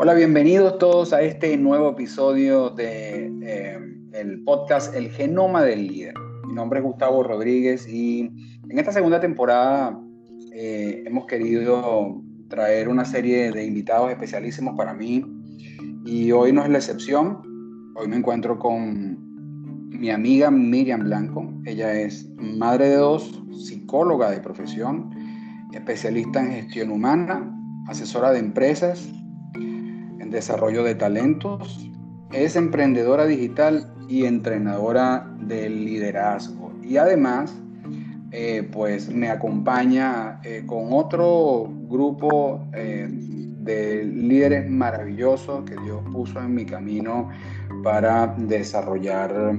Hola, bienvenidos todos a este nuevo episodio de eh, el podcast El Genoma del Líder. Mi nombre es Gustavo Rodríguez y en esta segunda temporada eh, hemos querido traer una serie de invitados especialísimos para mí y hoy no es la excepción. Hoy me encuentro con mi amiga Miriam Blanco. Ella es madre de dos, psicóloga de profesión, especialista en gestión humana, asesora de empresas desarrollo de talentos, es emprendedora digital y entrenadora de liderazgo. Y además, eh, pues me acompaña eh, con otro grupo eh, de líderes maravillosos que Dios puso en mi camino para desarrollar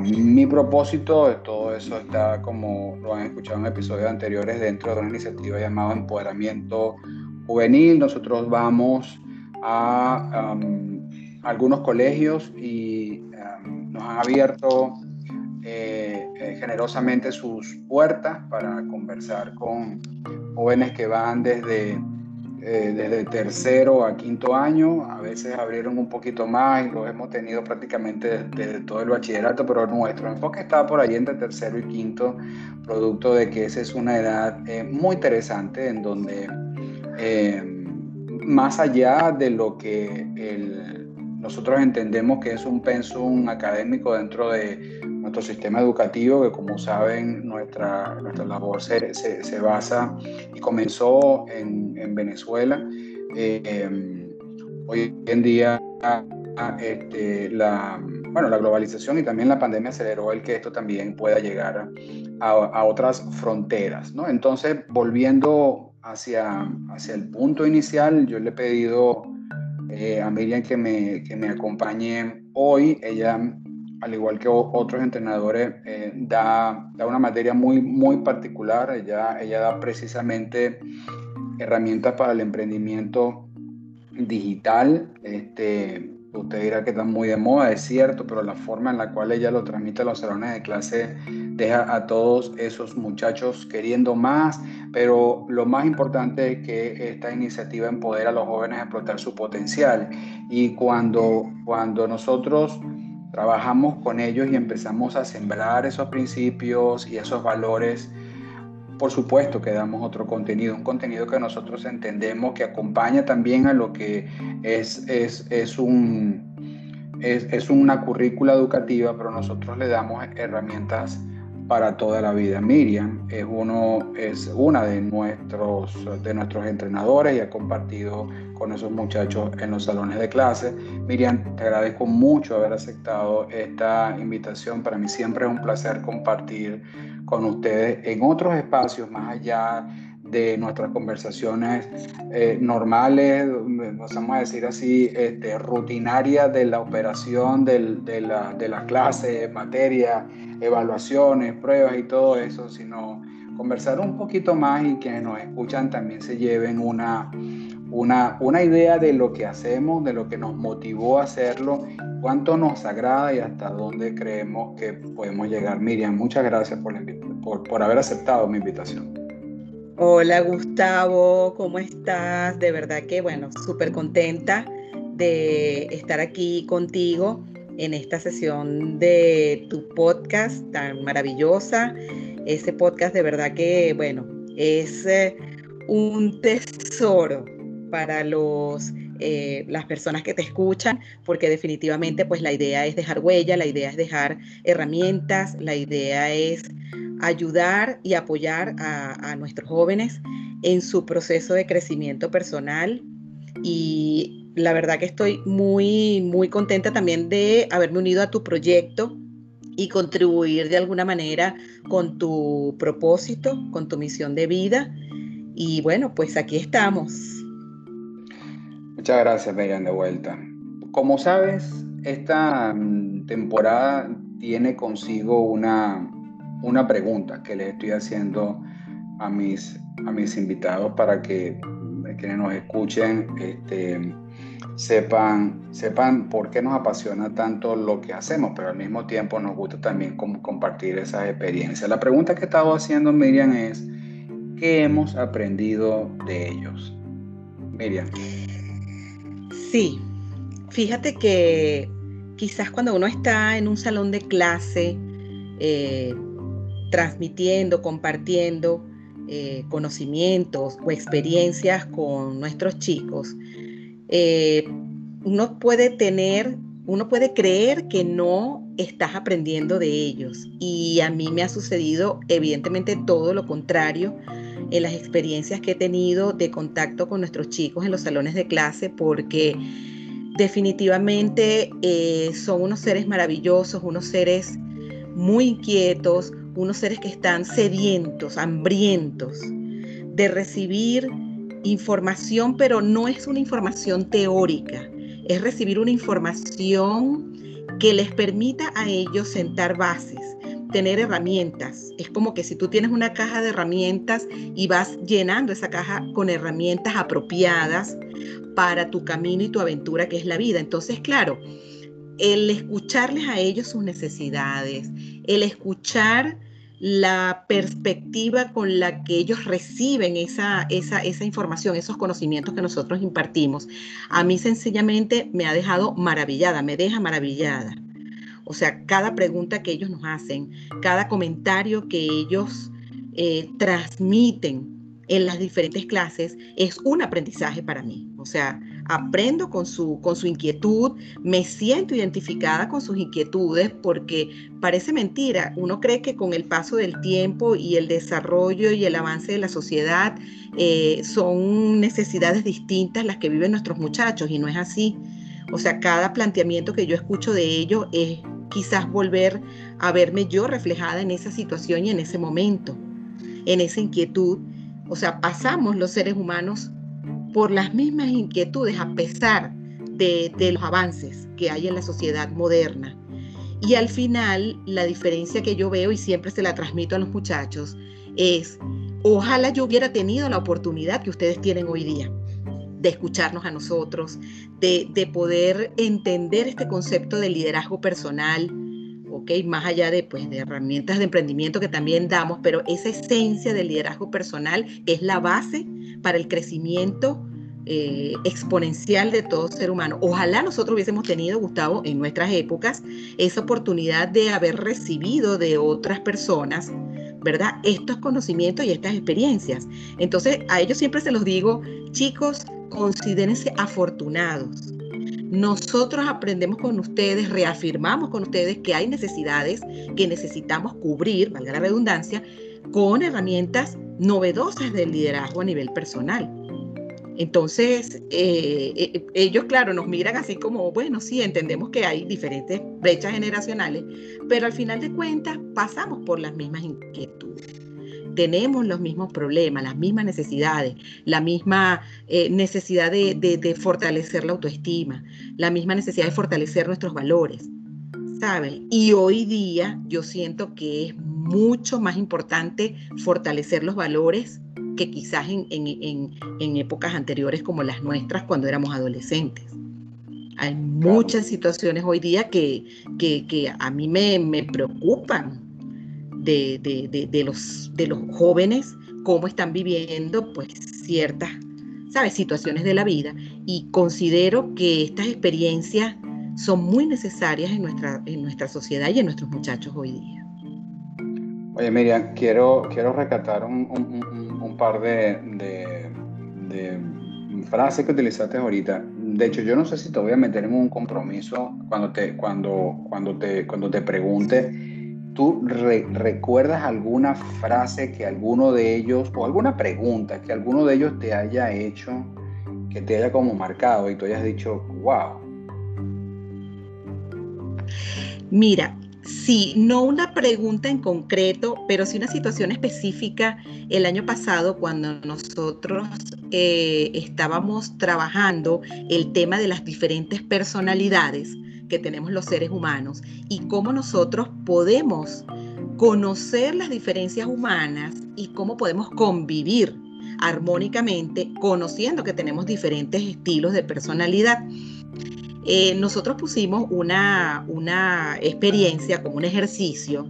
mi propósito. Todo eso está, como lo han escuchado en episodios anteriores, dentro de una iniciativa llamada Empoderamiento Juvenil. Nosotros vamos a algunos colegios y nos han abierto eh, eh, generosamente sus puertas para conversar con jóvenes que van desde, eh, desde tercero a quinto año, a veces abrieron un poquito más y lo hemos tenido prácticamente desde, todo el bachillerato, pero nuestro enfoque está por ahí entre tercero y quinto, producto de que esa es una edad muy interesante en donde más allá de lo que nosotros entendemos que es un pensum académico dentro de nuestro sistema educativo, que como saben nuestra, nuestra labor se, se, basa y comenzó en, en Venezuela. Eh, hoy en día este, la, bueno, la globalización y también la pandemia aceleró el que esto también pueda llegar a, a otras fronteras. ¿no? Entonces, volviendo hacia, hacia el punto inicial, yo le he pedido eh, a Miriam que me, que me acompañe hoy. Ella, al igual que otros entrenadores, eh, da, da, una materia muy, muy particular. Ella, ella da precisamente herramientas para el emprendimiento digital. Este, usted dirá que está muy de moda, es cierto, pero la forma en la cual ella lo transmite a los salones de clase deja a todos esos muchachos queriendo más, pero lo más importante es que esta iniciativa empodera a los jóvenes a explotar su potencial. Y cuando, cuando nosotros trabajamos con ellos y empezamos a sembrar esos principios y esos valores, por supuesto que damos otro contenido, un contenido que nosotros entendemos que acompaña también a lo que es, es, un, es, es una currícula educativa, pero nosotros le damos herramientas para toda la vida. Miriam es, uno, es una de nuestros, de nuestros entrenadores y ha compartido con esos muchachos en los salones de clase. Miriam, te agradezco mucho haber aceptado esta invitación. Para mí siempre es un placer compartir con ustedes en otros espacios más allá de nuestras conversaciones eh, normales, vamos a decir así, este, rutinarias de la operación del, de, la, de la clase, materia, evaluaciones, pruebas y todo eso, sino conversar un poquito más y que nos escuchan también se lleven una, una, una idea de lo que hacemos, de lo que nos motivó a hacerlo, cuánto nos agrada y hasta dónde creemos que podemos llegar. Miriam, muchas gracias por, por, por haber aceptado mi invitación. Hola Gustavo, ¿cómo estás? De verdad que, bueno, súper contenta de estar aquí contigo en esta sesión de tu podcast tan maravillosa. Ese podcast de verdad que, bueno, es eh, un tesoro para los, eh, las personas que te escuchan, porque definitivamente pues la idea es dejar huella, la idea es dejar herramientas, la idea es ayudar y apoyar a, nuestros jóvenes en su proceso de crecimiento personal y la verdad que estoy muy, muy contenta también de haberme unido a tu proyecto y contribuir de alguna manera con tu propósito, con tu misión de vida. Y bueno, pues aquí estamos. Muchas gracias, Miriam, de vuelta. Como sabes, esta mm, temporada tiene consigo una, una pregunta que le estoy haciendo a mis, a mis invitados para que quienes nos escuchen este, sepan, sepan por qué nos apasiona tanto lo que hacemos, pero al mismo tiempo nos gusta también compartir esas experiencias. La pregunta que he estado haciendo, Miriam, es, ¿qué hemos aprendido de ellos? Miriam. Sí, fíjate que quizás cuando uno está en un salón de clase, eh, transmitiendo, compartiendo eh, conocimientos o experiencias con nuestros chicos, eh, uno puede tener, uno puede creer que no estás aprendiendo de ellos. Y a mí me ha sucedido evidentemente todo lo contrario en las experiencias que he tenido de contacto con nuestros chicos en los salones de clase, porque definitivamente eh, son unos seres maravillosos, unos seres muy inquietos, unos seres que están sedientos, hambrientos de recibir información, pero no es una información teórica, es recibir una información que les permita a ellos sentar bases, tener herramientas. Es como que si tú tienes una caja de herramientas y vas llenando esa caja con herramientas apropiadas para tu camino y tu aventura que es la vida. Entonces, claro, el escucharles a ellos sus necesidades, el escuchar la perspectiva con la que ellos reciben esa, esa, esa, información, esos conocimientos que nosotros impartimos, a mí sencillamente me ha dejado maravillada, me deja maravillada. O sea, cada pregunta que ellos nos hacen, cada comentario que ellos eh, transmiten en las diferentes clases es un aprendizaje para mí. O sea, aprendo con su, con su inquietud, me siento identificada con sus inquietudes porque parece mentira. Uno cree que con el paso del tiempo y el desarrollo y el avance de la sociedad eh, son necesidades distintas las que viven nuestros muchachos y no es así. O sea, cada planteamiento que yo escucho de ellos es quizás volver a verme yo reflejada en esa situación y en ese momento, en esa inquietud o sea, pasamos los seres humanos por las mismas inquietudes a pesar de, los avances que hay en la sociedad moderna. Y al final, la diferencia que yo veo y siempre se la transmito a los muchachos es, ojalá yo hubiera tenido la oportunidad que ustedes tienen hoy día de escucharnos a nosotros, de, de poder entender este concepto de liderazgo personal, más allá de, pues, de herramientas de emprendimiento que también damos, pero esa esencia del liderazgo personal es la base para el crecimiento eh, exponencial de todo ser humano. Ojalá nosotros hubiésemos tenido, Gustavo, en nuestras épocas, esa oportunidad de haber recibido de otras personas, ¿verdad? Estos conocimientos y estas experiencias. Entonces, a ellos siempre se los digo, chicos, considérense afortunados nosotros aprendemos con ustedes, reafirmamos con ustedes que hay necesidades que necesitamos cubrir, valga la redundancia, con herramientas novedosas del liderazgo a nivel personal. Entonces, eh, eh, ellos, claro, nos miran así como, bueno, sí, entendemos que hay diferentes brechas generacionales, pero al final de cuentas pasamos por las mismas inquietudes tenemos los mismos problemas, las mismas necesidades, la misma eh, necesidad de, fortalecer la autoestima, la misma necesidad de fortalecer nuestros valores, ¿saben? Y hoy día yo siento que es mucho más importante fortalecer los valores que quizás en, épocas anteriores como las nuestras cuando éramos adolescentes. Hay muchas situaciones hoy día que, que, a mí me, me preocupan de, los, de los jóvenes, cómo están viviendo pues ciertas, ¿sabes?, situaciones de la vida. Y considero que estas experiencias son muy necesarias en nuestra, en nuestra sociedad y en nuestros muchachos hoy día. Oye, Miriam, quiero, quiero recatar un, par de, de, frases que utilizaste ahorita. De hecho, yo no sé si te voy a meter en un compromiso cuando te, cuando, cuando te, cuando te pregunte ¿Tú recuerdas alguna frase que alguno de ellos, o alguna pregunta que alguno de ellos te haya hecho, que te haya como marcado y tú hayas dicho, wow? Mira, sí, no una pregunta en concreto, pero sí una situación específica. El año pasado, cuando nosotros eh, estábamos trabajando el tema de las diferentes personalidades, que tenemos los seres humanos y cómo nosotros podemos conocer las diferencias humanas y cómo podemos convivir armónicamente conociendo que tenemos diferentes estilos de personalidad. Eh, nosotros pusimos una, una experiencia como un ejercicio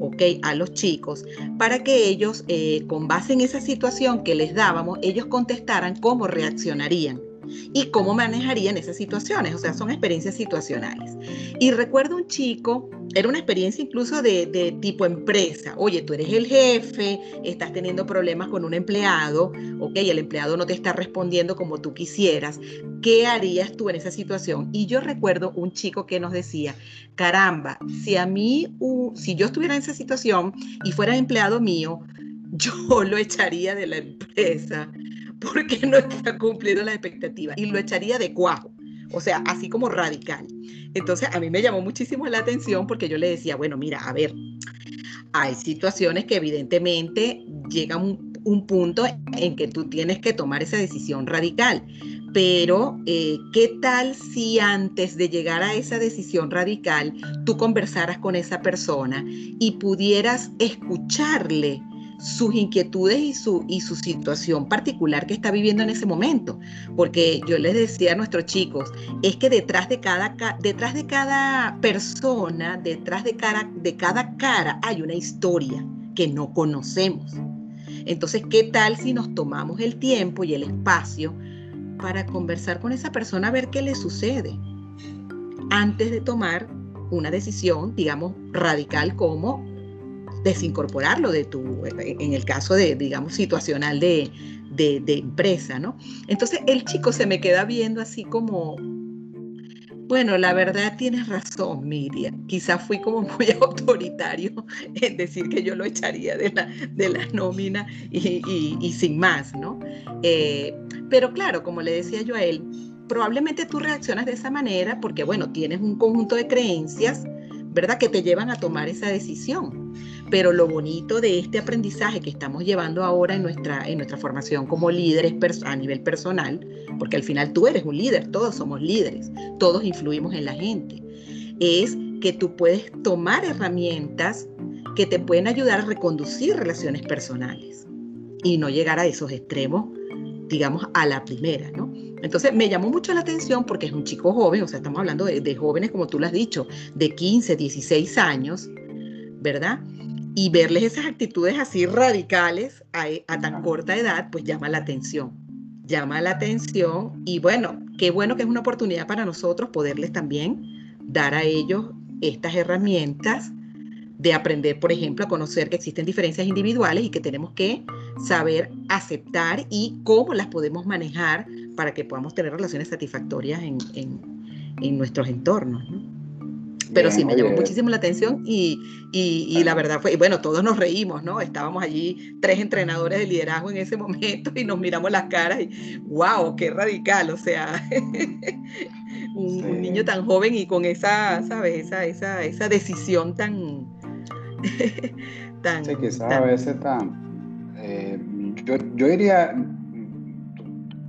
okay, a los chicos para que ellos, eh, con base en esa situación que les dábamos, ellos contestaran cómo reaccionarían y cómo manejaría esas situaciones. O sea, son experiencias situacionales. Y recuerdo un chico, era una experiencia incluso de, de, tipo empresa. Oye, tú eres el jefe, estás teniendo problemas con un empleado, ok, el empleado no te está respondiendo como tú quisieras. ¿Qué harías tú en esa situación? Y yo recuerdo un chico que nos decía, caramba, si a mí, si yo estuviera en esa situación y fuera empleado mío, yo lo echaría de la empresa porque no está cumpliendo las expectativas y lo echaría de cuajo, o sea, así como radical. Entonces a mí me llamó muchísimo la atención porque yo le decía, bueno, mira, a ver, hay situaciones que evidentemente llegan un, un punto en que tú tienes que tomar esa decisión radical. Pero, eh, ¿qué tal si antes de llegar a esa decisión radical tú conversaras con esa persona y pudieras escucharle sus inquietudes y su, y su situación particular que está viviendo en ese momento. Porque yo les decía a nuestros chicos, es que detrás de cada, detrás de cada persona, detrás de cada, de cada cara hay una historia que no conocemos. Entonces, ¿qué tal si nos tomamos el tiempo y el espacio para conversar con esa persona a ver qué le sucede antes de tomar una decisión, digamos, radical como desincorporarlo de tu, en el caso de, digamos, situacional de, de, empresa, ¿no? Entonces el chico se me queda viendo así como, bueno, la verdad tienes razón, Miriam. Quizás fui como muy autoritario en decir que yo lo echaría de la, de la nómina y, y, sin más, ¿no? Eh, pero claro, como le decía yo a él, probablemente tú reaccionas de esa manera porque, bueno, tienes un conjunto de creencias, ¿verdad?, que te llevan a tomar esa decisión. Pero lo bonito de este aprendizaje que estamos llevando ahora en nuestra, en nuestra formación como líderes a nivel personal, porque al final tú eres un líder, todos somos líderes, todos influimos en la gente, es que tú puedes tomar herramientas que te pueden ayudar a reconducir relaciones personales y no llegar a esos extremos, digamos, a la primera, ¿no? Entonces me llamó mucho la atención porque es un chico joven, o sea, estamos hablando de, de jóvenes, como tú lo has dicho, de 15, 16 años, ¿verdad? Y verles esas actitudes así radicales a, tan corta edad, pues llama la atención. Llama la atención y bueno, qué bueno que es una oportunidad para nosotros poderles también dar a ellos estas herramientas de aprender, por ejemplo, a conocer que existen diferencias individuales y que tenemos que saber aceptar y cómo las podemos manejar para que podamos tener relaciones satisfactorias en, en nuestros entornos. ¿no? Pero sí, me llamó muchísimo la atención y, y, la verdad fue, bueno, todos nos reímos, ¿no? Estábamos allí tres entrenadores de liderazgo en ese momento y nos miramos las caras y, wow, qué radical, o sea, un, niño tan joven y con esa, ¿sabes? Esa, esa, esa decisión tan... tan sí, quizás a veces tan... Eh, yo, yo diría,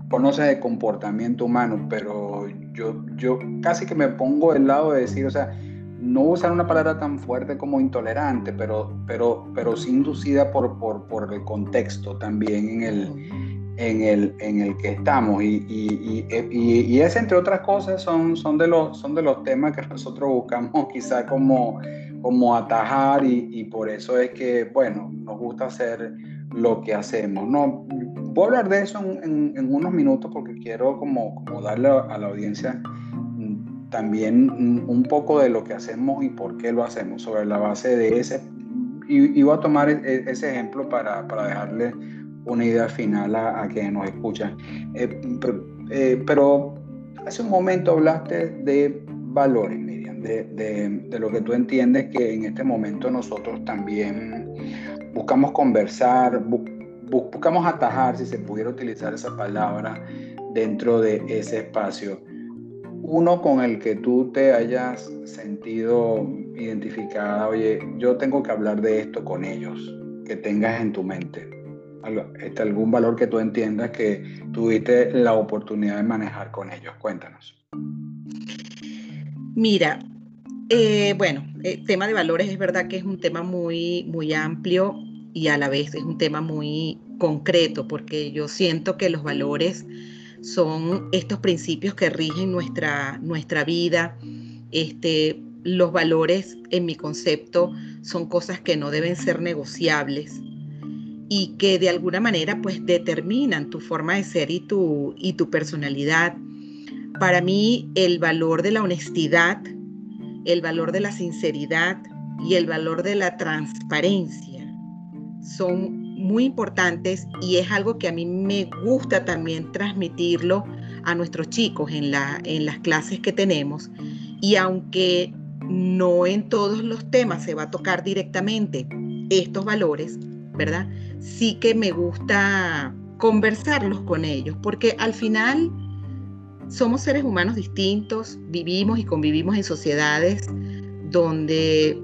conoces el comportamiento humano, pero yo, yo casi que me pongo del lado de decir, o sea, no usar una palabra tan fuerte como intolerante, pero, pero, pero sí inducida por, por, por el contexto también en el, en el, en el que estamos. Y, y, y, y, ese, entre otras cosas, son, son, de los, son de los temas que nosotros buscamos quizá como, como atajar y, por eso es que, bueno, nos gusta hacer lo que hacemos. No, voy a hablar de eso en, en, unos minutos porque quiero como, como darle a la audiencia también un poco de lo que hacemos y por qué lo hacemos, sobre la base de ese. Voy a tomar e, e, ese ejemplo para, para dejarle una idea final a, a quienes nos escuchan. Eh, eh, pero, hace un momento hablaste de valores, Miriam, de, de, de, lo que tú entiendes que en este momento nosotros también buscamos conversar, buscamos atajar, si se pudiera utilizar esa palabra, dentro de ese espacio uno con el que tú te hayas sentido identificada, oye, yo tengo que hablar de esto con ellos, que tengas en tu mente. Este, algún valor que tú entiendas que tuviste la oportunidad de manejar con ellos. Cuéntanos. Mira, eh, bueno, el tema de valores es verdad que es un tema muy, muy amplio y a la vez es un tema muy concreto, porque yo siento que los valores son estos principios que rigen nuestra, nuestra vida. Este, los valores, en mi concepto, son cosas que no deben ser negociables. y que de alguna manera pues determinan tu forma de ser y tu, y tu personalidad. Para mí el valor de la honestidad, el valor de la sinceridad y el valor de la transparencia son muy importantes y es algo que a mí me gusta también transmitirlo a nuestros chicos en, la, en las clases que tenemos. Y aunque no en todos los temas se va a tocar directamente estos valores, ¿verdad? Sí que me gusta conversarlos con ellos, porque al final somos seres humanos distintos, vivimos y convivimos en sociedades donde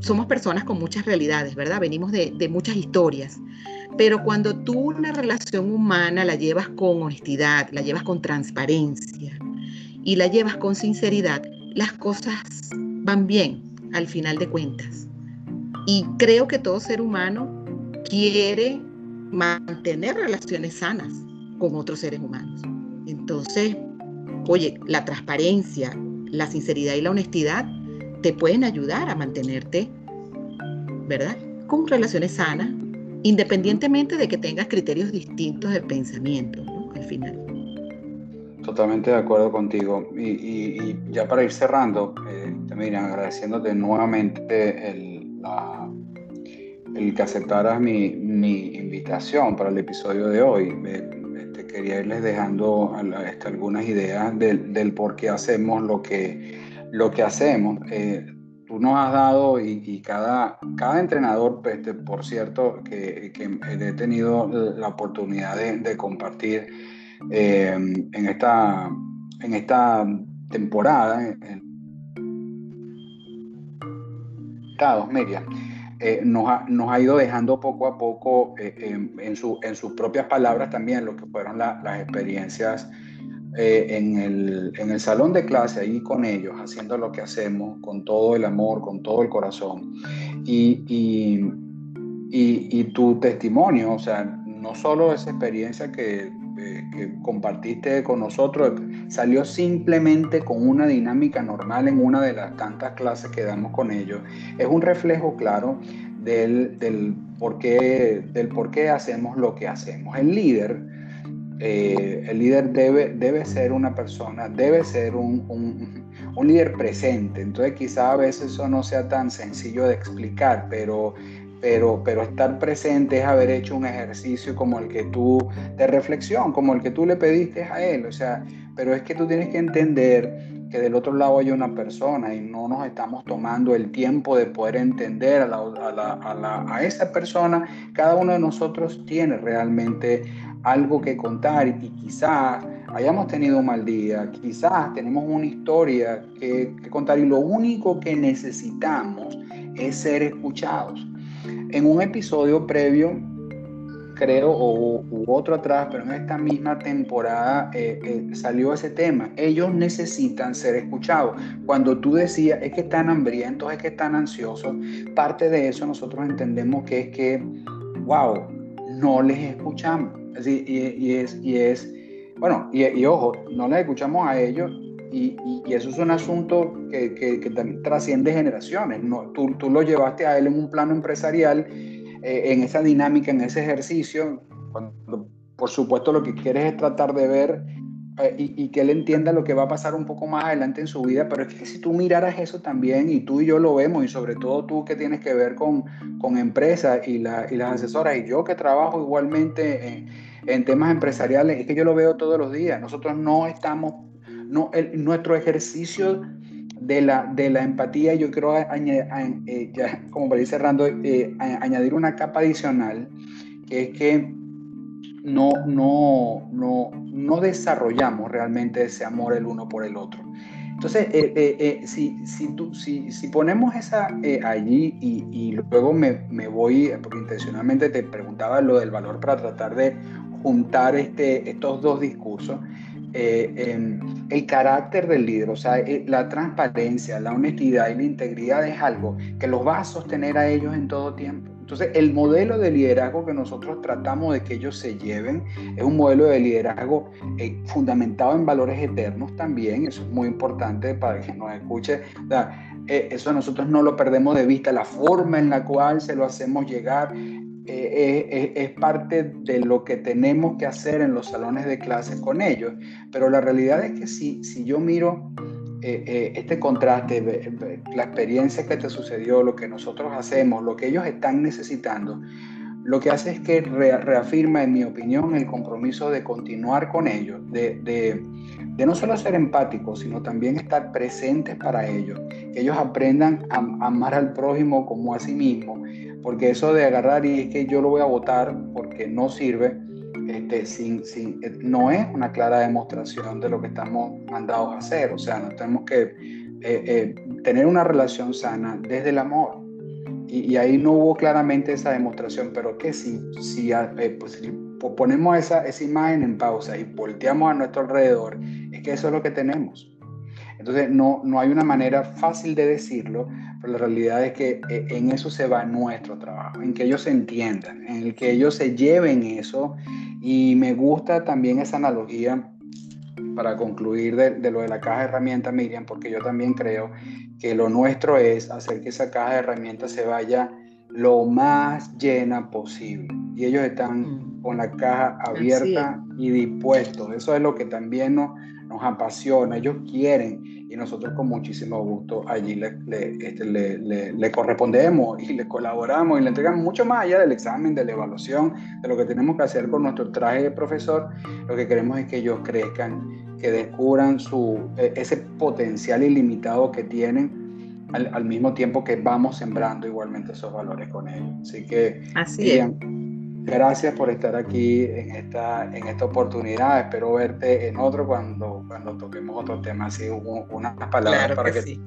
somos personas con muchas realidades, ¿verdad? Venimos de, muchas historias. Pero cuando tú una relación humana la llevas con honestidad, la llevas con transparencia y la llevas con sinceridad, las cosas van bien al final de cuentas. Y creo que todo ser humano quiere mantener relaciones sanas con otros seres humanos. Entonces, oye, la transparencia, la sinceridad y la honestidad te pueden ayudar a mantenerte, ¿verdad? Con relaciones sanas, independientemente de que tengas criterios distintos de pensamiento, ¿no? Al final. Totalmente de acuerdo contigo. Y, ya para ir cerrando, eh, mira, agradeciéndote nuevamente el, el que aceptaras mi, mi, invitación para el episodio de hoy. Este, quería irles dejando este, algunas ideas del, del por qué hacemos lo que lo que hacemos. Eh, tú nos has dado y, cada, cada entrenador, este, por cierto, que, he tenido la oportunidad de, compartir eh, en, esta, en esta temporada, en Media, eh, nos, ha, nos, ha, ido dejando poco a poco en, su, en, sus propias palabras también lo que fueron las experiencias eh, en, el, en, el, salón de clase, ahí con ellos, haciendo lo que hacemos, con todo el amor, con todo el corazón. Y, y, y, tu testimonio, o sea, no solo esa experiencia que, eh, que, compartiste con nosotros, salió simplemente con una dinámica normal en una de las tantas clases que damos con ellos. Es un reflejo claro del, del, por, qué, del por qué hacemos lo que hacemos. El líder eh, el líder debe, debe ser una persona, debe ser un, un, líder presente. Entonces quizá a veces eso no sea tan sencillo de explicar, pero, pero, pero estar presente es haber hecho un ejercicio como el que tú, de reflexión, como el que tú le pediste a él. O sea, pero es que tú tienes que entender que del otro lado hay una persona y no nos estamos tomando el tiempo de poder entender a, esa persona. Cada uno de nosotros tiene realmente algo que contar y quizás hayamos tenido un mal día, quizás tenemos una historia que, contar y lo único que necesitamos es ser escuchados. En un episodio previo, creo, o u otro atrás, pero en esta misma temporada eh, eh, salió ese tema. Ellos necesitan ser escuchados. Cuando tú decías, es que están hambrientos, es que están ansiosos, parte de eso nosotros entendemos que es que, wow, no les escuchamos y, es, y es, bueno, y, ojo, no les escuchamos a ellos y, eso es un asunto que, que, también trasciende generaciones. No, tú, tú, lo llevaste a él en un plano empresarial, eh, en esa dinámica, en ese ejercicio, cuando por supuesto lo que quieres es tratar de ver eh, y, que él entienda lo que va a pasar un poco más adelante en su vida, pero es que si tú miraras eso también, y tú y yo lo vemos, y sobre todo tú que tienes que ver con, con empresas y, la, y las asesoras, y yo que trabajo igualmente en temas empresariales, es que yo lo veo todos los días. Nosotros no estamos, no, nuestro ejercicio de la, de la empatía, yo quiero eh, ya, como para ir cerrando, eh, añadir una capa adicional, que es que no, no, no, no desarrollamos realmente ese amor el uno por el otro. Entonces, eh, si, si, tú, si, si, ponemos esa allí y, y luego me, me, voy, porque intencionalmente te preguntaba lo del valor para tratar de juntar este, estos dos discursos. Eh, el carácter del líder, o sea, eh, la transparencia, la honestidad y la integridad es algo que los va a sostener a ellos en todo tiempo. Entonces, el modelo de liderazgo que nosotros tratamos de que ellos se lleven es un modelo de liderazgo eh, fundamentado en valores eternos también, eso es muy importante para que nos escuche. eso nosotros no lo perdemos de vista, la forma en la cual se lo hacemos llegar eh, es, parte de lo que tenemos que hacer en los salones de clases con ellos. Pero la realidad es que si, si yo miro este contraste, la experiencia que te sucedió, lo que nosotros hacemos, lo que ellos están necesitando, lo que hace es que reafirma, en mi opinión, el compromiso de continuar con ellos, de, de, no solo ser empáticos, sino también estar presentes para ellos, que ellos aprendan a, amar al prójimo como a sí mismo, porque eso de agarrar y es que yo lo voy a votar porque no sirve, este, sin, sin, eh, no es una clara demostración de lo que estamos mandados a hacer, o sea, no tenemos que eh, eh, tener una relación sana desde el amor y, ahí no hubo claramente esa demostración, pero que si, si, eh, pues, ponemos esa, esa imagen en pausa y volteamos a nuestro alrededor, es que eso es lo que tenemos. Entonces, no, no hay una manera fácil de decirlo, pero la realidad es que eh, en eso se va nuestro trabajo, en que ellos se entiendan, en el que ellos se lleven eso. Y me gusta también esa analogía para concluir de, lo de la caja de herramientas, Miriam, porque yo también creo que lo nuestro es hacer que esa caja de herramientas se vaya lo más llena posible. Y ellos están mm. con la caja abierta y dispuestos. Eso es lo que también nos, nos apasiona. Ellos quieren y nosotros con muchísimo gusto allí le, este, le, le, le, correspondemos y le colaboramos y le entregamos mucho más allá del examen, de la evaluación, de lo que tenemos que hacer con nuestro traje de profesor. Lo que queremos es que ellos crezcan, que descubran su, e, ese potencial ilimitado que tienen al, al, mismo tiempo que vamos sembrando igualmente esos valores con ellos. Así que, Así es. Gracias por estar aquí en esta, en esta oportunidad. Espero verte en otro cuando, cuando toquemos otro tema. Así, unas palabras para que, sí.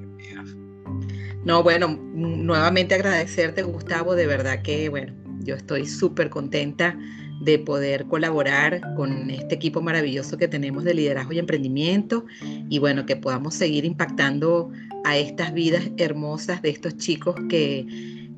No, bueno, nuevamente agradecerte, Gustavo. De verdad que, bueno, yo estoy súper contenta de poder colaborar con este equipo maravilloso que tenemos de liderazgo y emprendimiento y bueno, que podamos seguir impactando a estas vidas hermosas de estos chicos que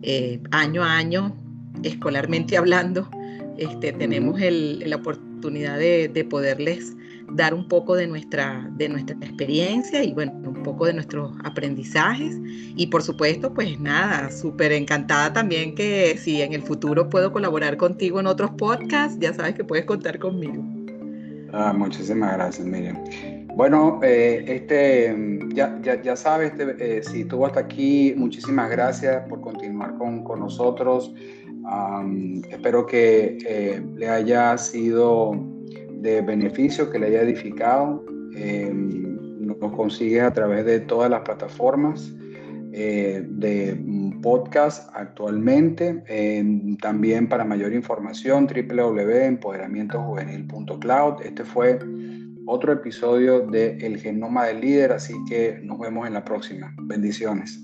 eh, año a año escolarmente hablando, este, tenemos la oportunidad de, poderles dar un poco de nuestra, de nuestra experiencia y bueno, un poco de nuestros aprendizajes. Y por supuesto, pues nada, súper encantada también que si en el futuro puedo colaborar contigo en otros podcasts, ya sabes que puedes contar conmigo. Ah, muchísimas gracias, Miriam. Bueno, eh, este, ya, ya, ya sabes, eh, si estuvo hasta aquí, muchísimas gracias por continuar con, con nosotros espero que eh, le haya sido de beneficio, que le haya edificado. Em, nos consigue a través de todas las plataformas eh, de podcast actualmente. Em, también para mayor información, www.empoderamientojuvenil.cloud. Este fue otro episodio de El Genoma del Líder, así que nos vemos en la próxima. Bendiciones.